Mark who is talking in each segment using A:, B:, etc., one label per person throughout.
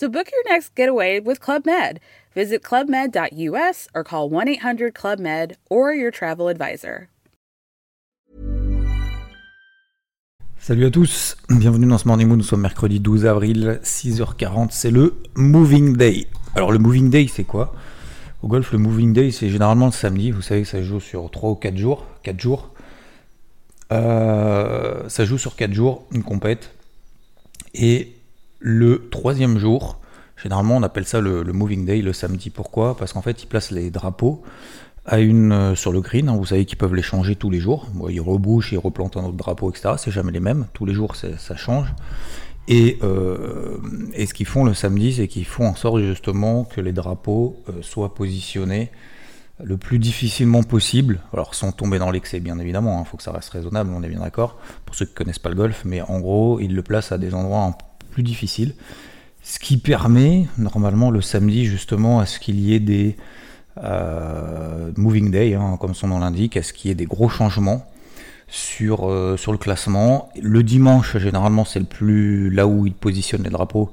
A: So book your next getaway with Club Med. Visit clubmed.us or call 1 800 Club Med or your travel advisor.
B: Salut à tous, bienvenue dans ce Morning Moon, nous sommes mercredi 12 avril, 6h40, c'est le Moving Day. Alors le Moving Day c'est quoi? Au golf le Moving Day c'est généralement le samedi, vous savez ça joue sur 3 ou 4 jours, 4 jours. Euh, ça joue sur 4 jours, une compète. Et le troisième jour, généralement on appelle ça le, Moving Day, le samedi. Pourquoi? Parce qu'en fait ils placent les drapeaux euh, sur le green. Hein, vous savez qu'ils peuvent les changer tous les jours. ils rebouchent, ils replantent un autre drapeau, etc. C'est jamais les mêmes. Tous les jours, ça change. Et, euh, et ce qu'ils font le samedi, c'est qu'ils font en sorte justement que les drapeaux euh, soient positionnés le plus difficilement possible. Alors sans tomber dans l'excès, bien évidemment. Il hein, faut que ça reste raisonnable, on est bien d'accord. Pour ceux qui connaissent pas le golf, mais en gros, ils le placent à des endroits plus difficiles. Ce qui permet normalement le samedi justement à ce qu'il y ait des euh, moving day, hein, comme son nom l'indique, à ce qu'il y ait des gros changements sur, euh, sur le classement. Le dimanche, généralement, c'est le plus là où ils positionnent les drapeaux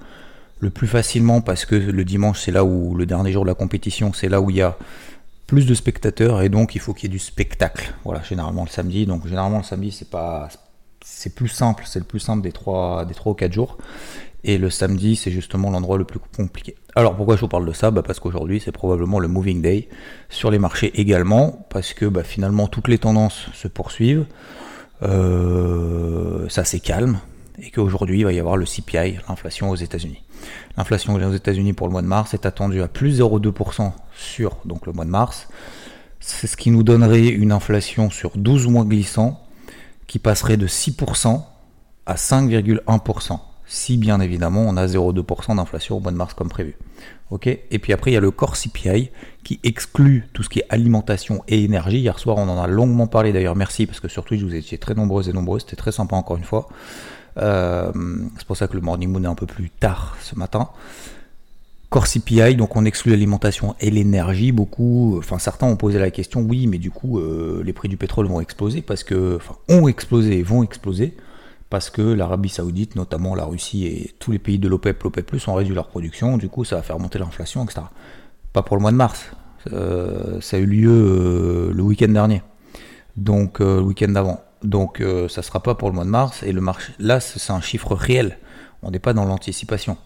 B: le plus facilement parce que le dimanche, c'est là où le dernier jour de la compétition, c'est là où il y a plus de spectateurs et donc il faut qu'il y ait du spectacle. Voilà, généralement le samedi. Donc généralement le samedi, c'est pas c'est plus simple, c'est le plus simple des trois des trois ou quatre jours. Et le samedi, c'est justement l'endroit le plus compliqué. Alors pourquoi je vous parle de ça? Bah Parce qu'aujourd'hui, c'est probablement le moving day sur les marchés également, parce que bah, finalement, toutes les tendances se poursuivent. Euh, ça c'est calme, et qu'aujourd'hui, il va y avoir le CPI, l'inflation aux États-Unis. L'inflation aux États-Unis pour le mois de mars est attendue à plus 0,2% sur donc, le mois de mars. C'est ce qui nous donnerait une inflation sur 12 mois glissants qui passerait de 6% à 5,1% si bien évidemment on a 0,2% d'inflation au mois de mars comme prévu. Et puis après il y a le core CPI qui exclut tout ce qui est alimentation et énergie. Hier soir on en a longuement parlé d'ailleurs, merci parce que sur Twitch vous étiez très nombreux et nombreux, c'était très sympa encore une fois. Euh, c'est pour ça que le Morning Moon est un peu plus tard ce matin. Core CPI, donc on exclut l'alimentation et l'énergie. Beaucoup, enfin certains ont posé la question, oui, mais du coup euh, les prix du pétrole vont exploser parce que, enfin, ont explosé et vont exploser parce que l'Arabie Saoudite, notamment la Russie et tous les pays de l'OPEP, l'OPEP, ont réduit leur production, du coup ça va faire monter l'inflation, etc. Pas pour le mois de mars, euh, ça a eu lieu euh, le week-end dernier, donc le week-end d'avant. Donc ça sera pas pour le mois de mars, et le marché, là c'est un chiffre réel, on n'est pas dans l'anticipation.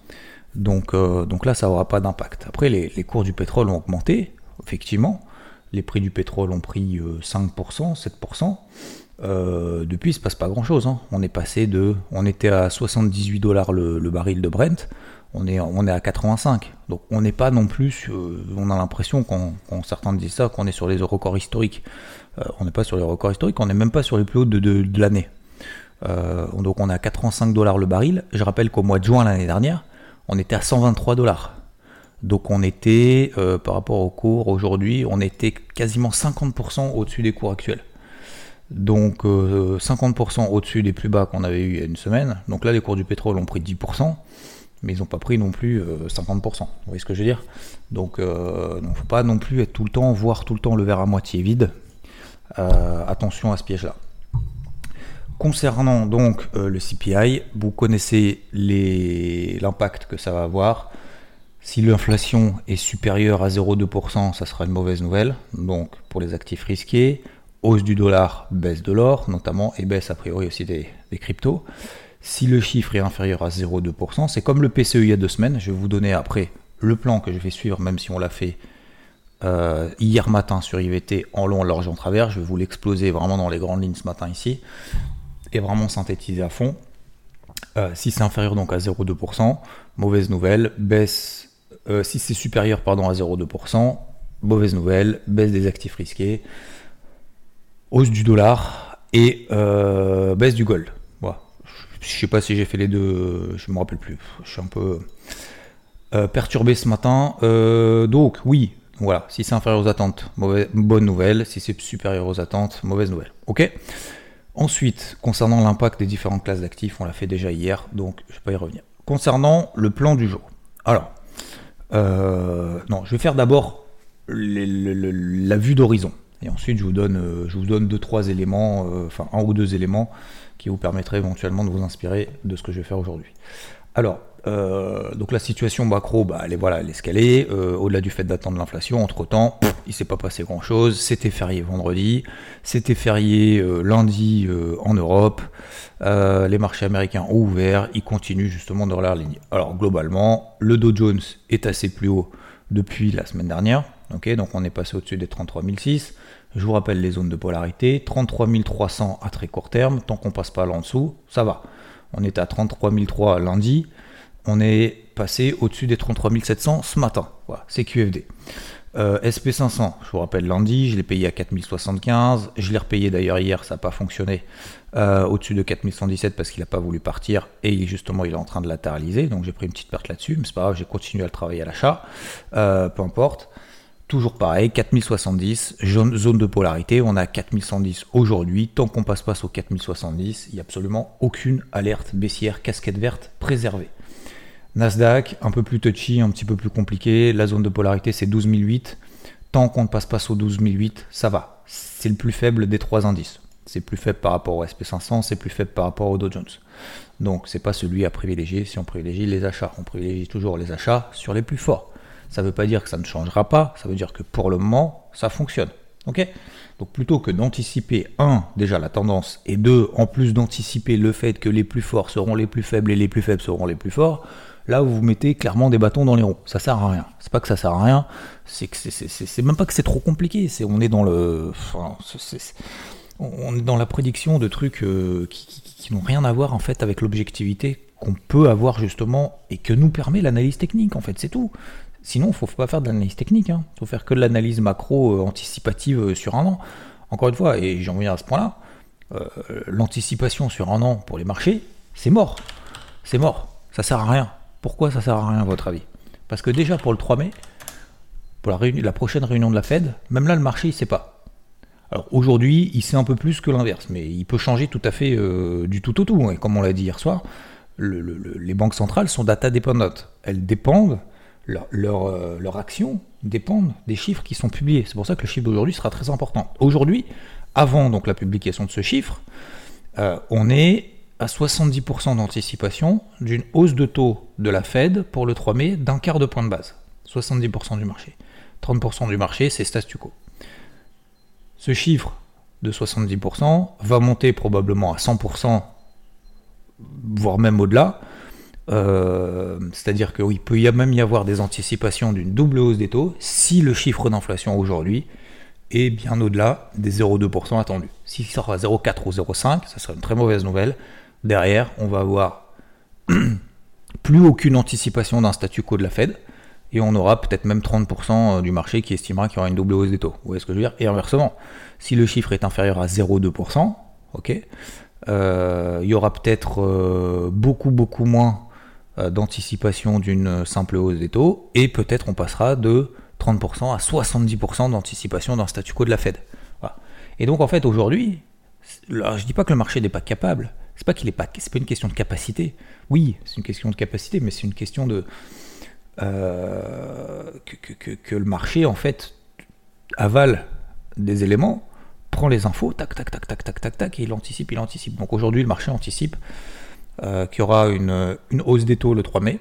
B: Donc, donc là ça n'aura pas d'impact. Après les, cours du pétrole ont augmenté, effectivement, les prix du pétrole ont pris 5%, 7%. Euh, depuis, il se passe pas grand chose. Hein. On est passé de, on était à 78 dollars le, baril de Brent, on est, à 85. Donc on n'est pas non plus, on a l'impression, quand, certains disent ça, qu'on est sur les records historiques. Euh, on n'est pas sur les records historiques, on n'est même pas sur les plus hauts de, de, l'année. Euh, donc on est à 85 dollars le baril. Je rappelle qu'au mois de juin l'année dernière, on était à 123 dollars. Donc on était, par rapport au cours aujourd'hui, on était quasiment 50% au-dessus des cours actuels. Donc 50% euh, au-dessus des plus bas qu'on avait eu il y a une semaine. Donc là, les cours du pétrole ont pris 10%, mais ils n'ont pas pris non plus 50%. Euh, Vous voyez ce que je veux dire? Donc il euh, ne faut pas non plus être tout le temps, voir tout le temps le verre à moitié vide. attention à ce piège-là. Concernant donc le CPI, vous connaissez l'impact que ça va avoir. Si l'inflation est supérieure à 0,2%, ça sera une mauvaise nouvelle. Donc pour les actifs risqués, hausse du dollar, baisse de l'or notamment, et baisse a priori aussi des, cryptos. Si le chiffre est inférieur à 0,2%, c'est comme le PCE il y a deux semaines. Je vais vous donner après le plan que je vais suivre, même si on l'a fait euh, hier matin sur IVT en long, large, en travers. Je vais vous l'exploser vraiment dans les grandes lignes ce matin ici et vraiment synthétiser à fond. Euh, si c'est inférieur donc à 0,2%, mauvaise nouvelle, baisse. Euh, si c'est supérieur pardon à 0,2%, mauvaise nouvelle, baisse des actifs risqués hausse du dollar et euh, baisse du gold. Je sais pas si j'ai fait les deux, je me rappelle plus. Je suis un peu. perturbé ce matin. donc oui, voilà, si c'est inférieur aux attentes, bonne nouvelle. Si c'est supérieur aux attentes, mauvaise nouvelle. Ok? Ensuite, concernant l'impact des différentes classes d'actifs, on l'a fait déjà hier, donc je ne vais pas y revenir. Concernant le plan du jour. Alors, non, je vais faire d'abord la vue d'horizon. Et ensuite, je vous donne, euh, je vous donne deux, trois éléments, euh, enfin un ou deux éléments qui vous permettraient éventuellement de vous inspirer de ce que je vais faire aujourd'hui. Alors, euh, donc la situation macro, bah, elle est voilà, elle est qu'elle est. Au-delà du fait d'attendre l'inflation, entre temps, il s'est pas passé grand chose. C'était férié vendredi, c'était férié lundi en Europe. les marchés américains ont ouvert, ils continuent justement dans leur ligne. Alors globalement, le Dow Jones est assez plus haut depuis la semaine dernière. Donc on est passé au-dessus des 33 006. Je vous rappelle les zones de polarité. 33 300 à très court terme. Tant qu'on passe pas là en dessous, ça va. On est à 33 003 lundi. On est passé au-dessus des 33 700 ce matin. Voilà, c'est QFD. Euh, SP500, je vous rappelle lundi, je l'ai payé à 4075. Je l'ai repayé d'ailleurs hier, ça n'a pas fonctionné. Euh, au-dessus de 4117 parce qu'il n'a pas voulu partir et justement il est en train de latéraliser. Donc j'ai pris une petite perte là-dessus, mais c'est pas grave, j'ai continué à le travailler à l'achat. Euh, peu importe. Toujours pareil, 4070, zone de polarité, on a 4110 aujourd'hui. Tant qu'on passe pas au 4070, il n'y a absolument aucune alerte baissière, casquette verte préservée. Nasdaq, un peu plus touchy, un petit peu plus compliqué. La zone de polarité, c'est 12008. Tant qu'on ne passe pas au 12008, ça va. C'est le plus faible des trois indices. C'est plus faible par rapport au SP500, c'est plus faible par rapport au Dow Jones. Donc, c'est pas celui à privilégier si on privilégie les achats. On privilégie toujours les achats sur les plus forts. Ça ne veut pas dire que ça ne changera pas, ça veut dire que pour le moment, ça fonctionne. Donc plutôt que d'anticiper, un, déjà la tendance, et deux, en plus d'anticiper le fait que les plus forts seront les plus faibles et les plus faibles seront les plus forts, là vous mettez clairement des bâtons dans les roues. Ça sert à rien. C'est pas que ça sert à rien, c'est que c'est même pas que c'est trop compliqué. On est dans le, on est dans la prédiction de trucs euh, qui, qui n'ont rien à voir en fait avec l'objectivité qu'on peut avoir justement et que nous permet l'analyse technique en fait, c'est tout. Sinon, il ne faut pas faire d'analyse technique. Il hein. faut faire que de l'analyse macro euh, anticipative euh, sur un an. Encore une fois, et j'en viens à ce point-là, euh, l'anticipation sur un an pour les marchés, c'est mort. C'est mort. Ça sert à rien. Pourquoi ça sert à rien à votre avis? Parce que déjà pour le 3 mai, pour la, la, prochaine réunion de la Fed, même là le marché il sait pas. Alors aujourd'hui, il sait un peu plus que l'inverse, mais il peut changer tout à fait du tout au tout. Et comme on l'a dit hier soir, les banques centrales sont data dépendantes. Elles dépendent leur, leur, euh, action dépendent des chiffres qui sont publiés. C'est pour ça que le chiffre d'aujourd'hui sera très important. Aujourd'hui, avant donc la publication de ce chiffre, euh, on est à 70% d'anticipation d'une hausse de taux de la Fed pour le 3 mai d'un quart de point de base. 70% du marché. 30% du marché, c'est statu quo. Ce chiffre de 70% va monter probablement à 100%, voire même au-delà, euh, c'est-à-dire qu'il peut y même y avoir des anticipations d'une double hausse des taux si le chiffre d'inflation aujourd'hui est bien au-delà des 0,2% attendus. S'il sort à 0,4 ou 0,5, ça serait une très mauvaise nouvelle. Derrière, on va avoir plus aucune anticipation d'un statu quo de la Fed et on aura peut-être même 30% du marché qui estimera qu'il y aura une double hausse des taux. Vous voyez ce que je veux dire? Et inversement, si le chiffre est inférieur à 0,2%, ok, euh, il y aura peut-être euh, beaucoup beaucoup moins d'anticipation d'une simple hausse des taux, et peut-être on passera de 30% à 70% d'anticipation d'un statu quo de la Fed. Et donc en fait aujourd'hui, je dis pas que le marché n'est pas capable, c'est pas pas, pas une question de capacité. Oui, c'est une question de capacité, mais c'est une question de euh, que, que, le marché en fait avale des éléments, prend les infos, tac tac tac tac tac tac tac, et il anticipe, il anticipe. Donc aujourd'hui le marché anticipe euh, qu'il y aura une, hausse des taux le 3 mai,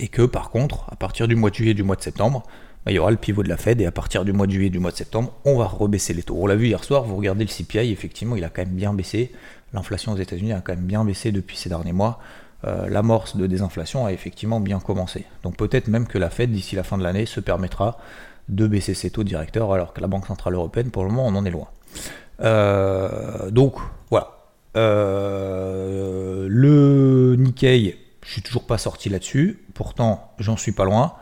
B: et que par contre, à partir du mois de juillet et du mois de septembre, bah, il y aura le pivot de la Fed, et à partir du mois de juillet et du mois de septembre, on va rebaisser les taux. On l'a vu hier soir, vous regardez le CPI, effectivement, il a quand même bien baissé. L'inflation aux États-Unis a quand même bien baissé depuis ces derniers mois. Euh, l'amorce de désinflation a effectivement bien commencé. Donc peut-être même que la Fed, d'ici la fin de l'année, se permettra de baisser ses taux directeurs, alors que la Banque Centrale Européenne, pour le moment, on en est loin. Euh, donc voilà, euh, le Nikkei, je suis toujours pas sorti là-dessus. Pourtant, j'en suis pas loin.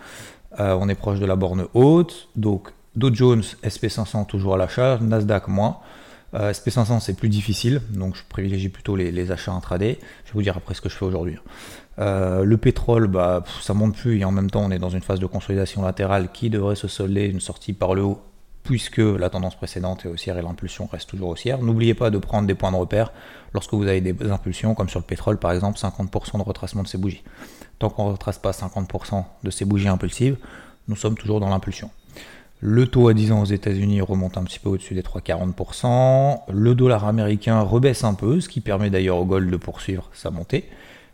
B: Euh, on est proche de la borne haute. Donc, Dow Jones, SP500 toujours à l'achat, Nasdaq moins. Euh, SP500 c'est plus difficile, donc je privilégie plutôt les, achats intraday. Je vais vous dire après ce que je fais aujourd'hui. Le pétrole, bah, ça monte plus et en même temps on est dans une phase de consolidation latérale qui devrait se solder une sortie par le haut puisque la tendance précédente est haussière et l'impulsion reste toujours haussière. N'oubliez pas de prendre des points de repère lorsque vous avez des impulsions, comme sur le pétrole par exemple, 50% de retracement de ces bougies. Tant qu'on ne retrace pas 50% de ces bougies impulsives, nous sommes toujours dans l'impulsion. Le taux à 10 ans aux États-Unis remonte un petit peu au-dessus des 3,40%. Le dollar américain rebaisse un peu, ce qui permet d'ailleurs au gold de poursuivre sa montée.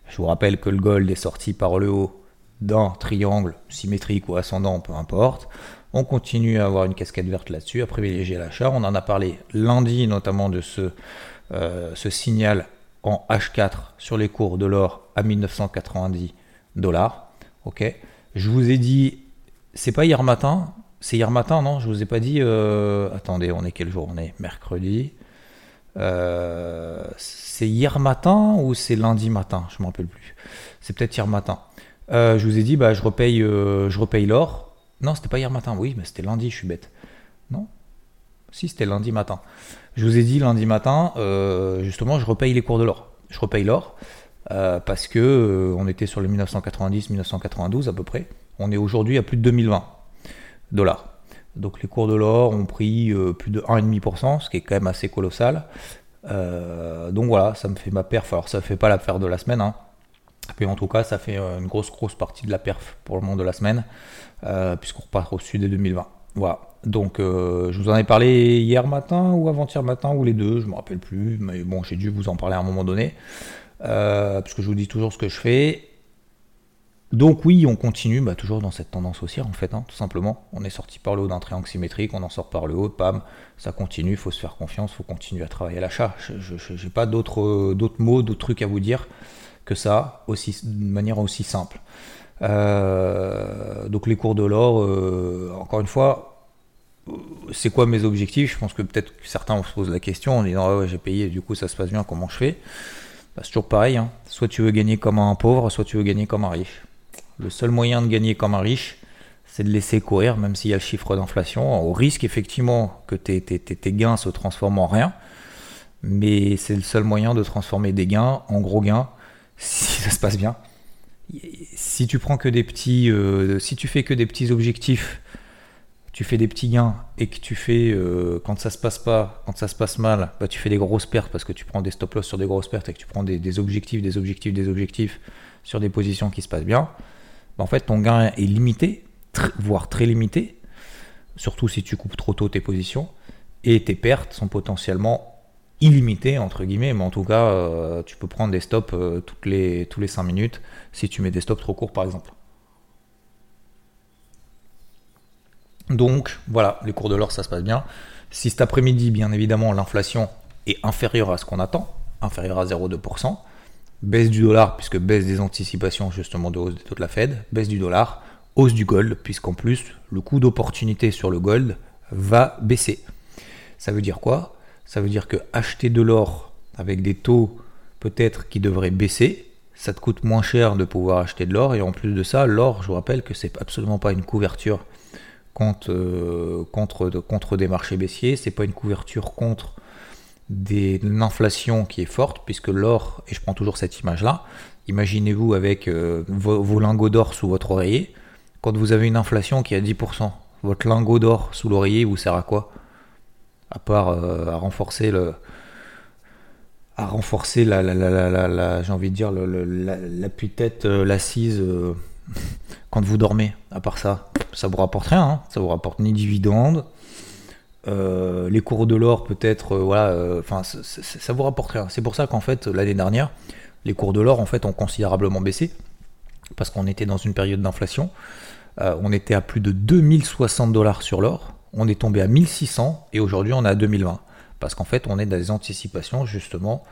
B: Je vous rappelle que le gold est sorti par le haut d'un triangle symétrique ou ascendant, peu importe. On continue à avoir une casquette verte là-dessus, à privilégier l'achat. On en a parlé lundi notamment de ce, euh, signal en H4 sur les cours de l'or à 1990 dollars. Ok. Je vous ai dit, c'est pas hier matin, c'est hier matin, non? Je vous ai pas dit. Euh, attendez, on est quel jour? On est mercredi. Euh, c'est hier matin ou c'est lundi matin? Je me rappelle plus. C'est peut-être hier matin. Je vous ai dit, bah, je repaye, je repaye l'or. Non, c'était pas hier matin. Oui, mais c'était lundi. Je suis bête. Non Si, c'était lundi matin. Je vous ai dit lundi matin, justement, je repaye les cours de l'or. Je repaye l'or parce que on était sur le 1990-1992 à peu près. On est aujourd'hui à plus de 2020 dollars. Donc les cours de l'or ont pris euh, plus de 1,5%, ce qui est quand même assez colossal. Euh, donc voilà, ça me fait ma perf. Alors ça ne fait pas la perf de la semaine, hein. En tout cas ça fait euh, une grosse grosse partie de la perf pour le monde de la semaine, puisqu'on repart au sud des 2020. Voilà. Donc je vous en ai parlé hier matin ou avant-hier matin ou les deux, je ne me rappelle plus, mais bon j'ai dû vous en parler à un moment donné, puisque je vous dis toujours ce que je fais. Donc oui, on continue bah, toujours dans cette tendance haussière en fait, hein, tout simplement. On est sorti par le haut d'un triangle symétrique, on en sort par le haut, pam, ça continue, il faut se faire confiance, il faut continuer à travailler à l'achat. Je n'ai pas d'autres mots, d'autres trucs à vous dire que ça, aussi, de manière aussi simple. Euh, donc les cours de l'or, euh, encore une fois, c'est quoi mes objectifs? Je pense que peut-être certains se posent la question en disant ah ouais, j'ai payé, du coup ça se passe bien, comment je fais? Bah, C'est toujours pareil, hein. soit tu veux gagner comme un pauvre, soit tu veux gagner comme un riche. Le seul moyen de gagner comme un riche, c'est de laisser courir, même s'il y a le chiffre d'inflation, au risque effectivement que tes, gains se transforment en rien. Mais c'est le seul moyen de transformer des gains en gros gains si ça se passe bien. Si tu prends que des petits, euh, si tu fais que des petits objectifs, tu fais des petits gains et que tu fais euh, quand ça se passe pas, quand ça se passe mal, bah, tu fais des grosses pertes parce que tu prends des stop loss sur des grosses pertes et que tu prends des objectifs, des objectifs, des objectifs sur des positions qui se passent bien bah, en fait ton gain est limité, voire très limité, surtout si tu coupes trop tôt tes positions, et tes pertes sont potentiellement illimitées, entre guillemets, mais en tout cas, euh, tu peux prendre des stops euh, toutes les, tous les 5 minutes si tu mets des stops trop courts, par exemple. Donc voilà, les cours de l'or, ça se passe bien. Si cet après-midi, bien évidemment, l'inflation est inférieure à ce qu'on attend, inférieure à 0,2%, baisse du dollar, puisque baisse des anticipations justement de hausse des taux de la Fed, baisse du dollar, hausse du gold, puisqu'en plus, le coût d'opportunité sur le gold va baisser. Ça veut dire quoi? Ça veut dire que acheter de l'or avec des taux peut-être qui devraient baisser, ça te coûte moins cher de pouvoir acheter de l'or, et en plus de ça, l'or, je vous rappelle que c'est absolument pas une couverture contre, euh, contre, des marchés baissiers, c'est pas une couverture contre d'une inflation qui est forte, puisque l'or, et je prends toujours cette image-là, imaginez-vous avec euh, vos, lingots d'or sous votre oreiller, quand vous avez une inflation qui est à 10%, votre lingot d'or sous l'oreiller vous sert à quoi? À part euh, à renforcer le à renforcer la, j'ai envie de dire l'appui-tête, euh, l'assise quand vous dormez. À part ça, ça vous rapporte rien, hein. ça vous rapporte ni dividende, euh, les cours de l'or peut-être, euh, voilà, euh, enfin ça vous rapporte rien. C'est pour ça qu'en fait l'année dernière, les cours de l'or en fait ont considérablement baissé parce qu'on était dans une période d'inflation. on était à plus de 2060 dollars sur l'or, on est tombé à 1600 et aujourd'hui on est à 2020 parce qu'en fait on est dans des anticipations justement.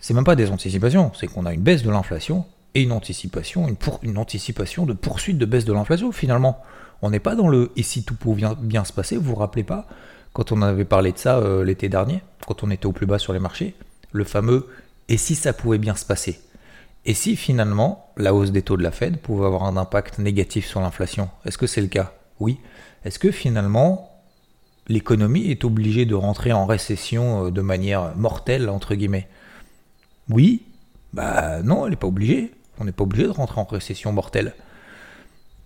B: C'est même pas des anticipations, c'est qu'on a une baisse de l'inflation et une anticipation, une, anticipation de poursuite de baisse de l'inflation finalement. On n'est pas dans le et si tout pouvait bien, bien se passer, vous vous rappelez pas quand on avait parlé de ça euh, l'été dernier, quand on était au plus bas sur les marchés, le fameux et si ça pouvait bien se passer? Et si finalement la hausse des taux de la Fed pouvait avoir un impact négatif sur l'inflation? Est-ce que c'est le cas? Oui. Est-ce que finalement l'économie est obligée de rentrer en récession euh, de manière mortelle, entre guillemets Oui, bah non, elle n'est pas obligée. On n'est pas obligé de rentrer en récession mortelle.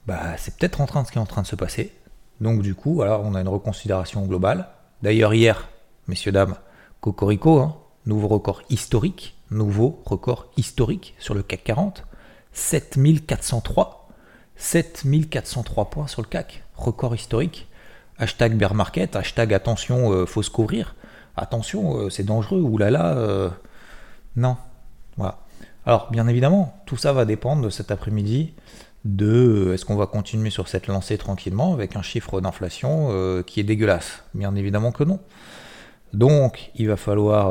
B: Bah c'est peut-être en train de ce qui est en train de se passer. Donc du coup, alors on a une reconsidération globale. D'ailleurs hier, messieurs dames, Cocorico, hein, nouveau record historique, nouveau record historique sur le CAC 40, 7403, 7403 points sur le CAC, record historique. Hashtag bear market, hashtag attention, euh, faut se couvrir. Attention, euh, c'est dangereux, oulala. Euh, non. Voilà. Alors, bien évidemment, tout ça va dépendre de cet après-midi de est-ce qu'on va continuer sur cette lancée tranquillement avec un chiffre d'inflation qui est dégueulasse. Bien évidemment que non. Donc, il va falloir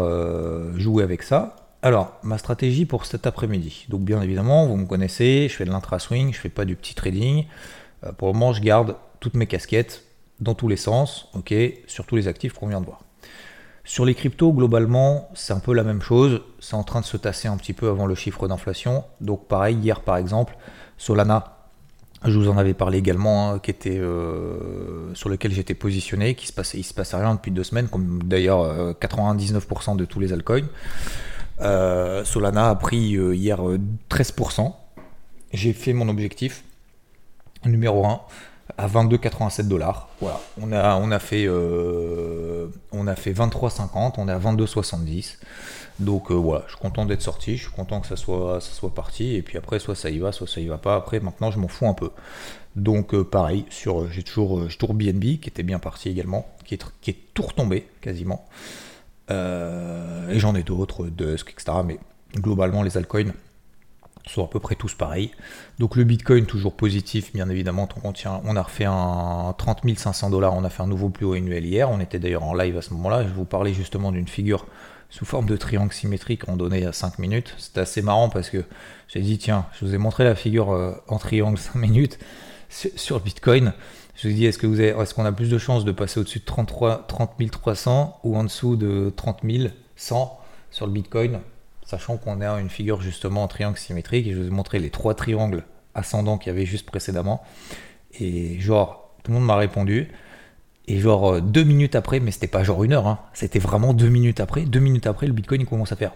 B: jouer avec ça. Alors, ma stratégie pour cet après-midi. Donc, bien évidemment, vous me connaissez, je fais de l'intra-swing, je fais pas du petit trading. pour le moment, je garde toutes mes casquettes dans tous les sens, ok, sur tous les actifs qu'on vient de voir. Sur les cryptos, globalement, c'est un peu la même chose. C'est en train de se tasser un petit peu avant le chiffre d'inflation. Donc, pareil, hier par exemple, Solana, je vous en avais parlé également, hein, qui était, euh, sur lequel j'étais positionné, qui se passait, il se passait rien depuis deux semaines, comme d'ailleurs 99% euh, de tous les altcoins. Euh, Solana a pris hier 13%. J'ai fait mon objectif numéro 1 à 22,87 dollars. Voilà, on a, on a fait, euh, on fait 23,50, on est à 22,70. Donc euh, voilà, je suis content d'être sorti, je suis content que ça soit, ça soit parti. Et puis après, soit ça y va, soit ça y va pas. Après, maintenant, je m'en fous un peu. Donc euh, pareil, sur, j'ai toujours, j'ai toujours BNB qui était bien parti également, qui est, qui est tout retombé quasiment. et j'en ai d'autres, Dusk, etc. Mais globalement, les altcoins sont à peu près tous pareils. Donc le Bitcoin toujours positif, bien évidemment. On, a refait un 30 500 dollars, on a fait un nouveau plus haut annuel hier. On était d'ailleurs en live à ce moment-là. Je vous parlais justement d'une figure sous forme de triangle symétrique en donné à 5 minutes. C'était assez marrant parce que j'ai dit, tiens, je vous ai montré la figure euh, en triangle 5 minutes sur Bitcoin. Je vous ai dit, est-ce qu'on a plus de chances de passer au-dessus de 33, 30 300 ou en dessous de 30 100 sur le Bitcoin? Sachant qu'on a une figure justement en triangle symétrique, et je vous ai montré les trois triangles ascendants qu'il y avait juste précédemment. Et genre, tout le monde m'a répondu. Et genre euh, deux minutes après, mais c'était pas genre une heure, hein, c'était vraiment deux minutes après. Deux minutes après, le Bitcoin il commence à faire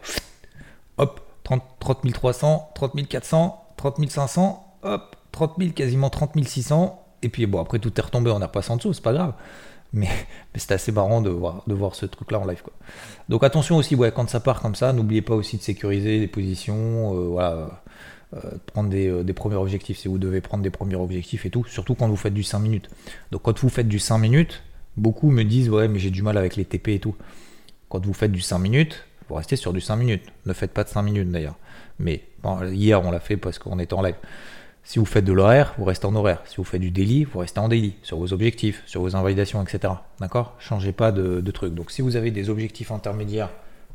B: hop, 30, 300, 30 400, 30 500, hop, 30 000, quasiment 30 600. Et puis bon, après tout est retombé, on a passé en dessous, c'est pas grave. Mais, c'était assez marrant de voir, ce truc-là en live. Quoi. Donc attention aussi, quand ça part comme ça, n'oubliez pas aussi de sécuriser les positions, euh, voilà, euh, prendre euh, des, premiers objectifs si vous devez prendre des premiers objectifs et tout, surtout quand vous faites du 5 minutes. Donc quand vous faites du 5 minutes, beaucoup me disent ouais mais j'ai du mal avec les TP et tout. Quand vous faites du 5 minutes, vous restez sur du 5 minutes. Ne faites pas de 5 minutes d'ailleurs. Mais hier on l'a fait parce qu'on était en live. Si vous faites de l'horaire, vous restez en horaire. Si vous faites du daily, vous restez en daily, sur vos objectifs, sur vos invalidations, etc. D'accord? Changez pas de, truc. Donc si vous avez des objectifs intermédiaires,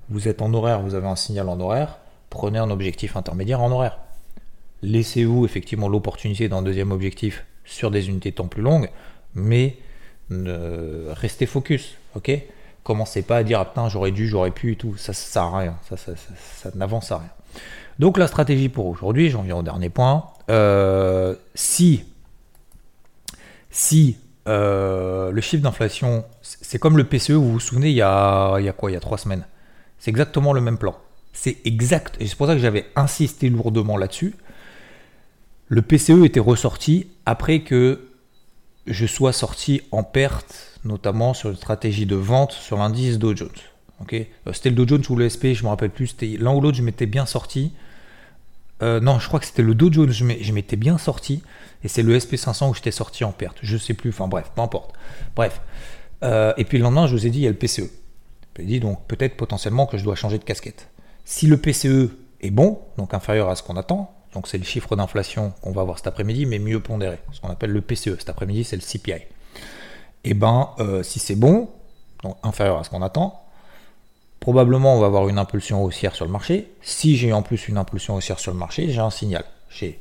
B: vous êtes en horaire, vous avez un signal en horaire, prenez un objectif intermédiaire en horaire. Laissez-vous effectivement l'opportunité d'un deuxième objectif sur des unités de temps plus longues, mais restez focus, ok? Commencez pas à dire ah putain j'aurais dû, j'aurais pu et tout, ça, ça sert à rien, ça n'avance à rien. Donc la stratégie pour aujourd'hui, j'en viens au dernier point. Euh, si si euh, le chiffre d'inflation, c'est comme le PCE, vous vous souvenez, il y a, il y a quoi Il y a trois semaines? C'est exactement le même plan. C'est exact. Et c'est pour ça que j'avais insisté lourdement là-dessus. Le PCE était ressorti après que je sois sorti en perte, notamment sur une stratégie de vente sur l'indice Dow Jones. Euh, c'était le Dow Jones ou le SP, je me rappelle plus. L'un ou l'autre, je m'étais bien sorti. Euh, non, je crois que c'était le Dow Jones, je m'étais bien sorti. Et c'est le SP500 où j'étais sorti en perte. Je sais plus, enfin bref, peu importe. Bref. Euh, et puis le lendemain, je vous ai dit, il y a le PCE. Je dit donc peut-être potentiellement que je dois changer de casquette. Si le PCE est bon, donc inférieur à ce qu'on attend, donc c'est le chiffre d'inflation qu'on va avoir cet après-midi, mais mieux pondéré, ce qu'on appelle le PCE. Cet après-midi, c'est le CPI. Et eh ben, si c'est bon, donc inférieur à ce qu'on attend, Probablement, on va avoir une impulsion haussière sur le marché. Si j'ai en plus une impulsion haussière sur le marché, j'ai un signal. J'ai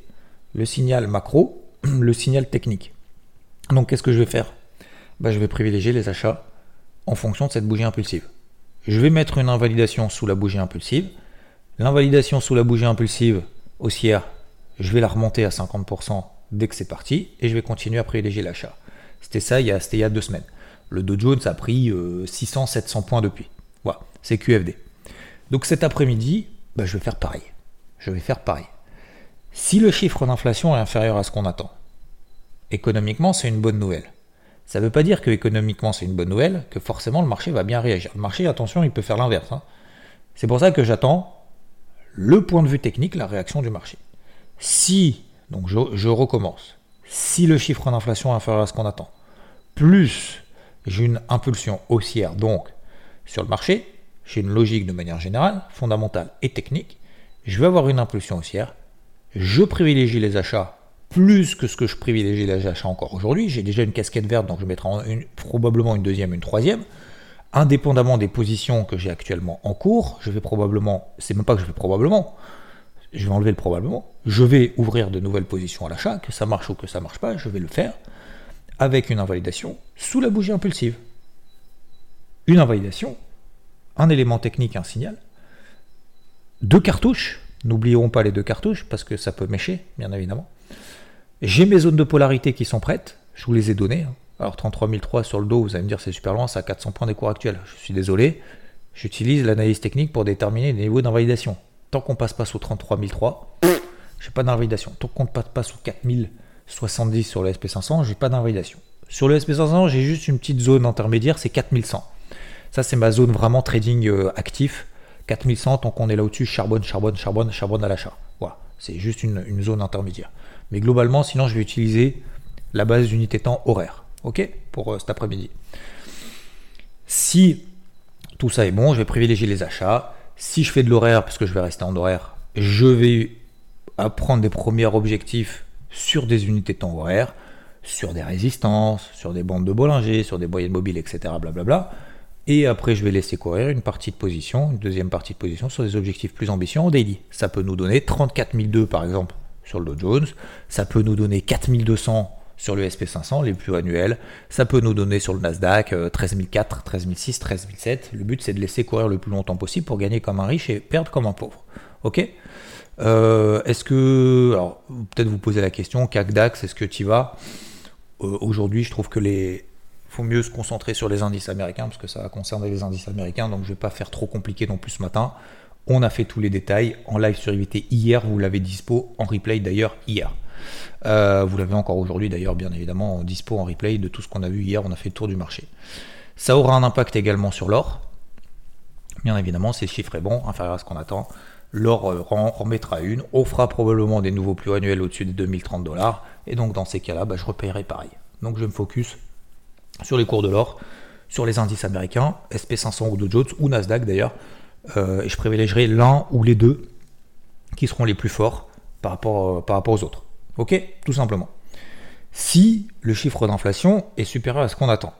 B: le signal macro, le signal technique. Donc, qu'est-ce que je vais faire? Bah, Je vais privilégier les achats en fonction de cette bougie impulsive. Je vais mettre une invalidation sous la bougie impulsive. L'invalidation sous la bougie impulsive haussière, je vais la remonter à 50% dès que c'est parti et je vais continuer à privilégier l'achat. C'était ça il y, a, il y a deux semaines. Le Dow Jones a pris 600-700 euh, points depuis. C'est QFD. Donc cet après-midi, bah, je vais faire pareil. Je vais faire pareil. Si le chiffre d'inflation est inférieur à ce qu'on attend, économiquement, c'est une bonne nouvelle. Ça ne veut pas dire que économiquement c'est une bonne nouvelle, que forcément le marché va bien réagir. Le marché, attention, il peut faire l'inverse. Hein. C'est pour ça que j'attends le point de vue technique, la réaction du marché. Si, donc je, recommence, si le chiffre d'inflation est inférieur à ce qu'on attend, plus j'ai une impulsion haussière donc sur le marché, j'ai une logique de manière générale, fondamentale et technique, je vais avoir une impulsion haussière, je privilégie les achats plus que ce que je privilégie les achats encore aujourd'hui. J'ai déjà une casquette verte, donc je mettrai probablement une deuxième, une troisième. Indépendamment des positions que j'ai actuellement en cours, je vais probablement, c'est même pas que je vais probablement, je vais enlever le probablement, je vais ouvrir de nouvelles positions à l'achat, que ça marche ou que ça marche pas, je vais le faire avec une invalidation sous la bougie impulsive. Une invalidation, un élément technique, un signal, deux cartouches, n'oublions pas les deux cartouches parce que ça peut mécher, bien évidemment. J'ai mes zones de polarité qui sont prêtes, je vous les ai données. Hein. Alors 33003 sur le dos, vous allez me dire c'est super loin, c'est à 400 points des cours actuels. Je suis désolé, j'utilise l'analyse technique pour déterminer les niveaux d'invalidation. Tant qu'on passe pas sous 33003, j'ai pas d'invalidation. Tant qu'on ne passe pas sous 4070 sur le SP500, j'ai pas d'invalidation. Sur le SP500, j'ai juste une petite zone intermédiaire, c'est 4100. Ça, c'est ma zone vraiment trading euh, actif. 4100, tant qu'on est là au-dessus, charbonne, charbonne, charbonne, charbonne à l'achat. Voilà, c'est juste une zone intermédiaire. Mais globalement, sinon, je vais utiliser la base d'unité temps horaire. OK? Pour euh, cet après-midi. Si tout ça est bon, je vais privilégier les achats. Si je fais de l'horaire, parce que je vais rester en horaire, je vais apprendre des premiers objectifs sur des unités temps horaires, sur des résistances, sur des bandes de Bollinger, sur des moyennes mobiles, etc. Blablabla. Et après, je vais laisser courir une partie de position, une deuxième partie de position sur des objectifs plus ambitieux en daily. Ça peut nous donner 34 002 par exemple sur le Dow Jones. Ça peut nous donner 4200 sur le SP500, les plus annuels. Ça peut nous donner sur le Nasdaq 13004, 13006, 13007. Le but, c'est de laisser courir le plus longtemps possible pour gagner comme un riche et perdre comme un pauvre. Ok euh, Est-ce que. Alors, peut-être vous poser la question CAC DAX, est-ce que tu vas euh, Aujourd'hui, je trouve que les. Faut mieux se concentrer sur les indices américains parce que ça va concerner les indices américains, donc je ne vais pas faire trop compliqué non plus ce matin. On a fait tous les détails en live sur IVT hier, vous l'avez dispo en replay d'ailleurs hier. Euh, vous l'avez encore aujourd'hui d'ailleurs, bien évidemment, en dispo en replay de tout ce qu'on a vu hier, on a fait le tour du marché. Ça aura un impact également sur l'or. Bien évidemment, si le chiffre est bon, inférieur à ce qu'on attend, l'or euh, remettra une, on fera probablement des nouveaux plus annuels au-dessus des 2030 dollars, et donc dans ces cas-là, bah, je repayerai pareil. Donc je me focus sur les cours de l'or, sur les indices américains, SP500 ou Dow Jones, ou Nasdaq d'ailleurs, euh, et je privilégierai l'un ou les deux qui seront les plus forts par rapport, euh, par rapport aux autres. Ok? Tout simplement. Si le chiffre d'inflation est supérieur à ce qu'on attend,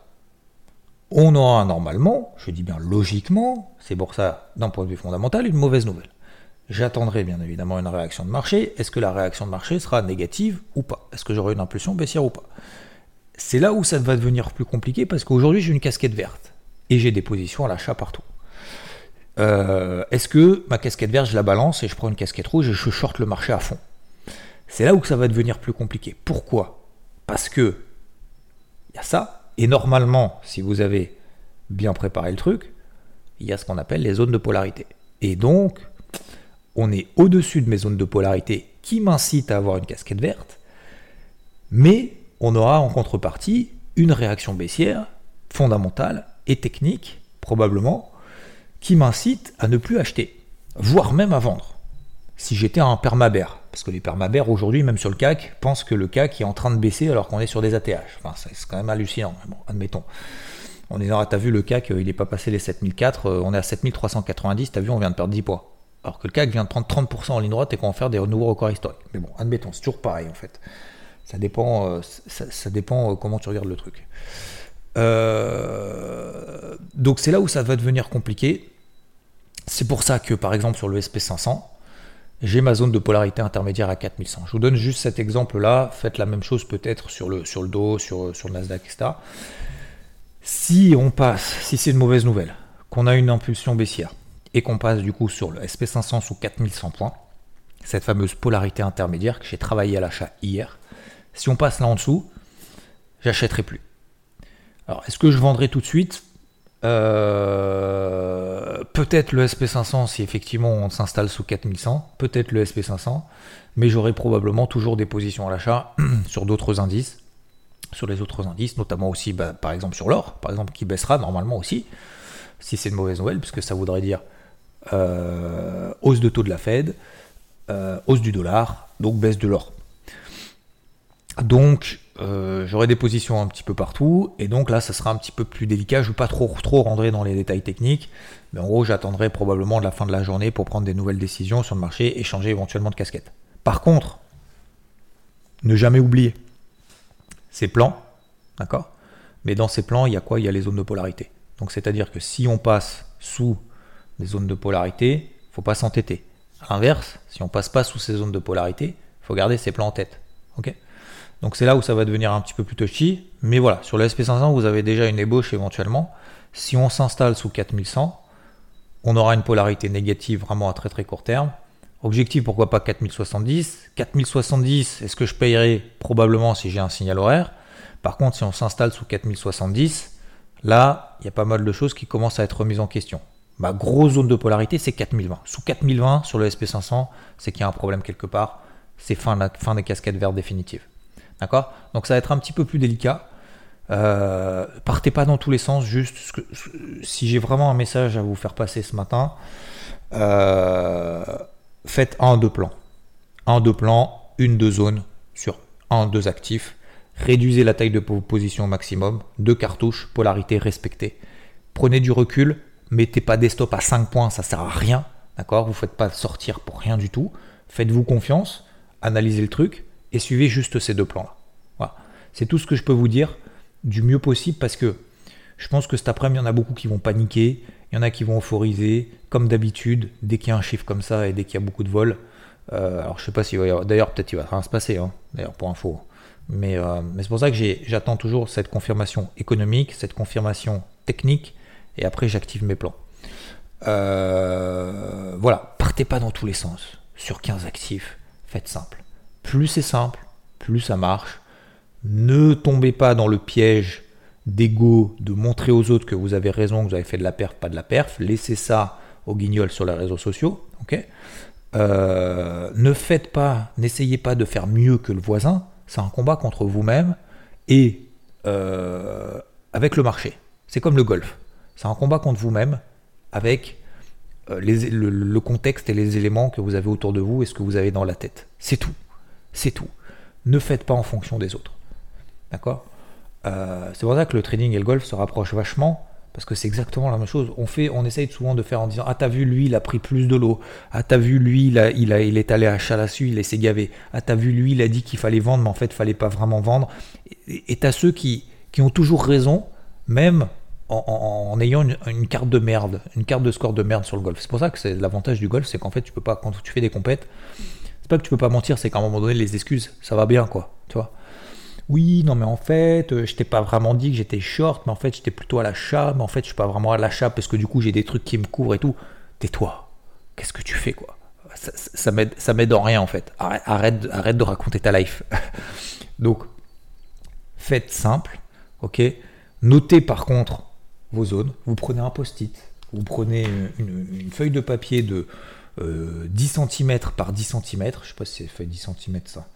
B: on aura normalement, je dis bien logiquement, c'est pour ça d'un point de vue fondamental, une mauvaise nouvelle. J'attendrai bien évidemment une réaction de marché. Est-ce que la réaction de marché sera négative ou pas? Est-ce que j'aurai une impulsion baissière ou pas? C'est là où ça va devenir plus compliqué parce qu'aujourd'hui j'ai une casquette verte et j'ai des positions à l'achat partout. Euh, est-ce que ma casquette verte, je la balance et je prends une casquette rouge et je short le marché à fond? C'est là où ça va devenir plus compliqué. Pourquoi? Parce que il y a ça, et normalement, si vous avez bien préparé le truc, il y a ce qu'on appelle les zones de polarité. Et donc, on est au-dessus de mes zones de polarité qui m'incitent à avoir une casquette verte, mais on aura en contrepartie une réaction baissière fondamentale et technique, probablement, qui m'incite à ne plus acheter, voire même à vendre. Si j'étais un permabère, parce que les permabères aujourd'hui, même sur le CAC, pensent que le CAC est en train de baisser alors qu'on est sur des ATH. Enfin, c'est quand même hallucinant, bon, admettons. On est là, t'as vu le CAC, euh, il n'est pas passé les 7004, euh, on est à 7390, t'as vu, on vient de perdre 10 points. Alors que le CAC vient de prendre 30% en ligne droite et qu'on va faire des nouveaux records historiques. Mais bon, admettons, c'est toujours pareil en fait. Ça dépend, euh, ça, dépend comment tu regardes le truc. donc c'est là où ça va devenir compliqué. C'est pour ça que, par exemple, sur le SP500, j'ai ma zone de polarité intermédiaire à 4100. Je vous donne juste cet exemple-là. Faites la même chose peut-être sur le, sur le dos, sur, sur le Nasdaq, etc. Si on passe, si c'est une mauvaise nouvelle, qu'on a une impulsion baissière et qu'on passe du coup sur le SP500 sous 4100 points, cette fameuse polarité intermédiaire que j'ai travaillé à l'achat hier, si on passe là en dessous, j'achèterai plus. Alors, est-ce que je vendrai tout de suite? Euh, Peut-être le SP500 si effectivement on s'installe sous 4100, peut-être le SP500, mais j'aurai probablement toujours des positions à l'achat sur d'autres indices, sur les autres indices, notamment aussi bah, par exemple sur l'or, par exemple qui baissera normalement aussi, si c'est une mauvaise nouvelle, puisque ça voudrait dire euh, hausse de taux de la Fed, euh, hausse du dollar, donc baisse de l'or. Donc euh, j'aurai des positions un petit peu partout, et donc là ça sera un petit peu plus délicat, je ne vais pas trop, trop rentrer dans les détails techniques, mais en gros j'attendrai probablement la fin de la journée pour prendre des nouvelles décisions sur le marché et changer éventuellement de casquette. Par contre, ne jamais oublier ces plans, d'accord? Mais dans ces plans, il y a quoi? Il y a les zones de polarité. Donc c'est-à-dire que si on passe sous des zones de polarité, faut pas s'entêter. A l'inverse, si on passe pas sous ces zones de polarité, il faut garder ces plans en tête. ok? Donc c'est là où ça va devenir un petit peu plus touchy. Mais voilà, sur le SP500, vous avez déjà une ébauche éventuellement. Si on s'installe sous 4100, on aura une polarité négative vraiment à très très court terme. Objectif, pourquoi pas 4070 4070, est-ce que je payerai? Probablement si j'ai un signal horaire. Par contre, si on s'installe sous 4070, là, il y a pas mal de choses qui commencent à être remises en question. Ma grosse zone de polarité, c'est 4020. Sous 4020, sur le SP500, c'est qu'il y a un problème quelque part. C'est fin, fin des casquettes vertes définitives. D'accord? Donc ça va être un petit peu plus délicat. Euh, partez pas dans tous les sens, juste si j'ai vraiment un message à vous faire passer ce matin, euh, faites un, deux plans. Un, deux plans, une, deux zones sur un, deux actifs. Réduisez la taille de position au maximum. Deux cartouches, polarité respectée. Prenez du recul. Mettez pas des stops à 5 points, ça sert à rien. D'accord? Vous ne faites pas sortir pour rien du tout. Faites-vous confiance. Analysez le truc et suivez juste ces deux plans-là. Voilà. C'est tout ce que je peux vous dire du mieux possible parce que je pense que cet après-midi, il y en a beaucoup qui vont paniquer. Il y en a qui vont euphoriser, comme d'habitude, dès qu'il y a un chiffre comme ça et dès qu'il y a beaucoup de vols. Euh, alors je sais pas avoir. D'ailleurs, peut-être il va rien se passer, hein, d'ailleurs, pour info. Mais, euh, c'est pour ça que j'attends toujours cette confirmation économique, cette confirmation technique, et après j'active mes plans. Euh, voilà, partez pas dans tous les sens. Sur 15 actifs, faites simple. Plus c'est simple, plus ça marche. Ne tombez pas dans le piège d'ego, de montrer aux autres que vous avez raison, que vous avez fait de la perf, pas de la perf. Laissez ça au guignol sur les réseaux sociaux. euh, ne faites pas, n'essayez pas de faire mieux que le voisin. C'est un combat contre vous-même et euh, avec le marché. C'est comme le golf. C'est un combat contre vous-même avec euh, le, contexte et les éléments que vous avez autour de vous et ce que vous avez dans la tête. C'est tout. C'est tout. Ne faites pas en fonction des autres. D'accord? Euh, c'est pour ça que le trading et le golf se rapprochent vachement, parce que c'est exactement la même chose. On fait, on essaye souvent de faire en disant Ah, t'as vu, lui, il a pris plus de l'eau. Ah, t'as vu, lui, il, a, il, est allé à Chalassu, il s'est gavé. Ah, t'as vu, lui, il a dit qu'il fallait vendre, mais en fait, il fallait pas vraiment vendre. Et t'as ceux qui, qui ont toujours raison, même en, ayant une, carte de merde, une carte de score de merde sur le golf. C'est pour ça que c'est l'avantage du golf, c'est qu'en fait, tu peux pas, quand tu fais des compètes, que tu peux pas mentir, c'est qu'à un moment donné, les excuses, ça va bien, quoi. Tu vois oui, non, mais en fait, euh, je t'ai pas vraiment dit que j'étais short, mais en fait, j'étais plutôt à l'achat, mais en fait, je suis pas vraiment à l'achat parce que du coup, j'ai des trucs qui me couvrent et tout. Tais-toi. Qu'est-ce que tu fais, quoi? Ça, ça m'aide, ça m'aide en rien, en fait. Arrête, arrête, de raconter ta life. Donc, faites simple, ok? Notez par contre vos zones. Vous prenez un post-it, vous prenez une, feuille de papier de 10 euh, cm par 10 cm. Je sais pas si c'est fait 10 cm ça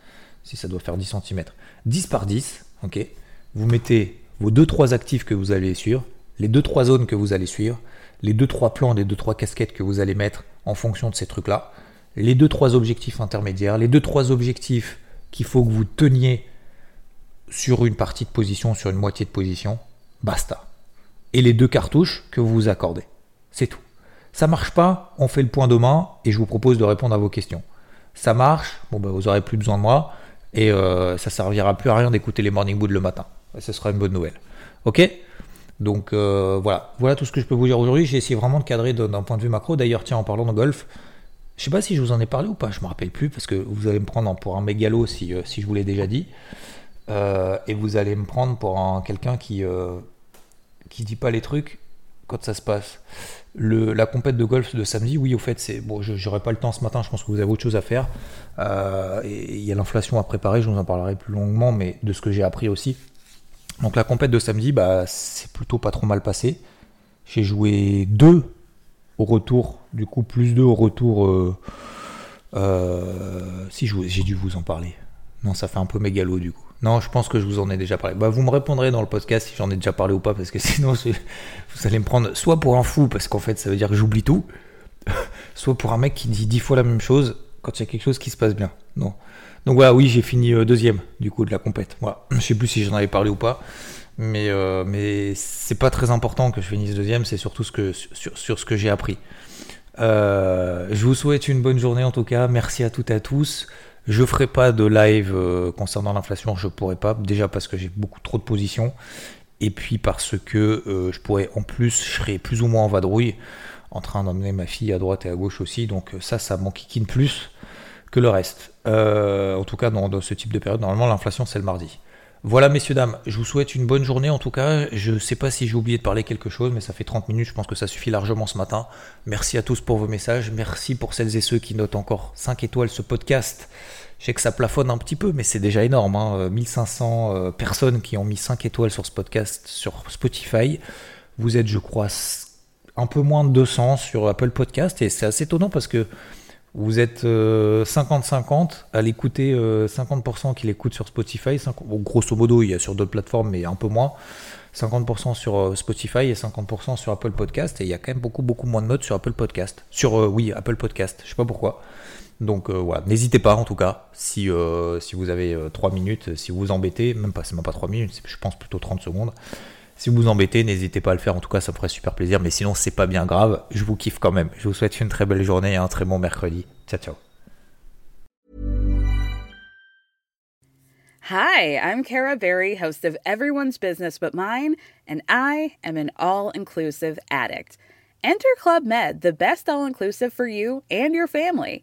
B: si ça doit faire 10 cm. 10 par 10, ok Vous mettez vos 2-3 actifs que vous allez suivre, les 2-3 zones que vous allez suivre, les 2-3 plans, les 2-3 casquettes que vous allez mettre en fonction de ces trucs-là, les 2-3 objectifs intermédiaires, les 2-3 objectifs qu'il faut que vous teniez sur une partie de position, sur une moitié de position, basta. Et les deux cartouches que vous vous accordez. C'est tout. Ça marche pas, on fait le point demain et je vous propose de répondre à vos questions. Ça marche, bon ben vous aurez plus besoin de moi et euh, ça servira plus à rien d'écouter les morning mood le matin. ce sera une bonne nouvelle. Ok? Donc euh, voilà, voilà tout ce que je peux vous dire aujourd'hui. J'ai essayé vraiment de cadrer d'un point de vue macro. D'ailleurs, tiens, en parlant de golf, je sais pas si je vous en ai parlé ou pas, je me rappelle plus parce que vous allez me prendre pour un mégalo si, euh, si je vous l'ai déjà dit. et vous allez me prendre pour un, quelqu'un qui qui dit pas les trucs quand ça se passe. La compète de golf de samedi, oui, au fait, c'est bon, j'aurai pas le temps ce matin, je pense que vous avez autre chose à faire. Euh, il y a l'inflation à préparer, je vous en parlerai plus longuement, mais de ce que j'ai appris aussi. Donc la compète de samedi, bah, c'est plutôt pas trop mal passé. J'ai joué 2 au retour, du coup plus 2 au retour. Euh, euh, si j'ai dû vous en parler. Non, ça fait un peu mégalo du coup. Non, je pense que je vous en ai déjà parlé. Bah, vous me répondrez dans le podcast si j'en ai déjà parlé ou pas, parce que sinon vous allez me prendre soit pour un fou, parce qu'en fait ça veut dire que j'oublie tout, soit pour un mec qui dit dix fois la même chose quand il y a quelque chose qui se passe bien. Non. Donc voilà, oui, j'ai fini euh, deuxième du coup de la compète. Voilà. Je sais plus si j'en avais parlé ou pas, mais euh, mais c'est pas très important que je finisse deuxième. C'est surtout ce que sur, sur ce que j'ai appris. Euh, je vous souhaite une bonne journée en tout cas. Merci à toutes et à tous. Je ferai pas de live euh, concernant l'inflation, je pourrais pas. Déjà parce que j'ai beaucoup trop de positions. Et puis parce que euh, je pourrais en plus, je serais plus ou moins en vadrouille, en train d'emmener ma fille à droite et à gauche aussi. Donc ça, ça m'enquiquine plus que le reste. en tout cas, dans ce type de période, normalement l'inflation c'est le mardi. Voilà, messieurs, dames, je vous souhaite une bonne journée en tout cas. Je ne sais pas si j'ai oublié de parler quelque chose, mais ça fait 30 minutes, je pense que ça suffit largement ce matin. Merci à tous pour vos messages. Merci pour celles et ceux qui notent encore 5 étoiles ce podcast. Je sais que ça plafonne un petit peu, mais c'est déjà énorme. Hein. 1500 euh, personnes qui ont mis 5 étoiles sur ce podcast sur Spotify. Vous êtes, je crois, un peu moins de 200 sur Apple Podcast. Et c'est assez étonnant parce que vous êtes 50-50 euh, à l'écouter, 50% euh, qui l'écoutent sur Spotify, grosso modo il y a sur d'autres plateformes mais un peu moins, 50% sur euh, Spotify et 50% sur Apple Podcast. Et il y a quand même beaucoup beaucoup moins de notes sur Apple Podcast, sur oui Apple Podcast, je sais pas pourquoi. Donc voilà, n'hésitez pas en tout cas, si, si vous avez 3 minutes, si vous vous embêtez, même pas, c'est même pas 3 minutes, je pense plutôt 30 secondes, si vous vous embêtez, n'hésitez pas à le faire. En tout cas, ça me ferait super plaisir. Mais sinon, c'est pas bien grave. Je vous kiffe quand même. Je vous souhaite une très belle journée et un très bon mercredi. Ciao, ciao.
A: Hi, I'm Kara Berry, host of Everyone's Business But Mine, and I am an all inclusive addict. Enter Club Med, the best all inclusive for you and your family.